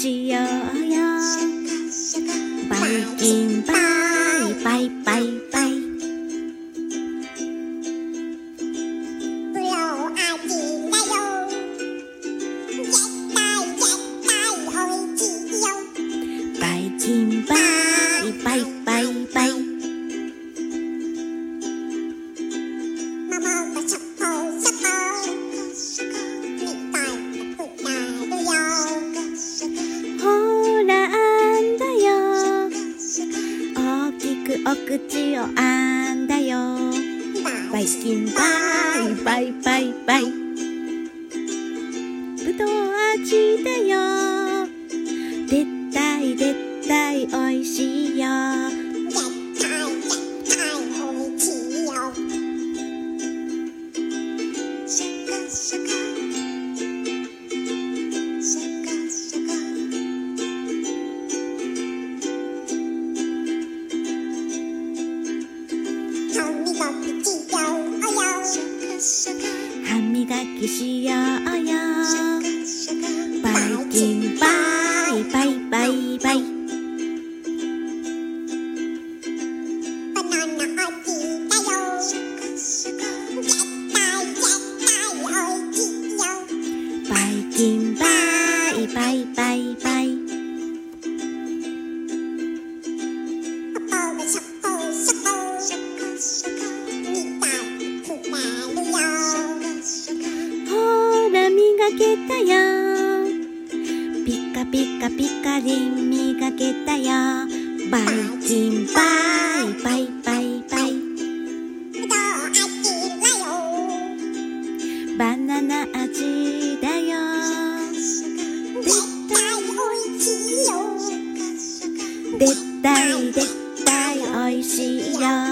喜呀呀，拜金。拜拜拜拜お口をあんだよ。バイキンバイバイバイバイ。ぶどう味だよ。でったいでったいおいしい。たよピカピカピカみ磨けたよバイキンバイバイバイバイ。バナナ味だよ。絶対おいしいよ。絶対絶対おいしいよ。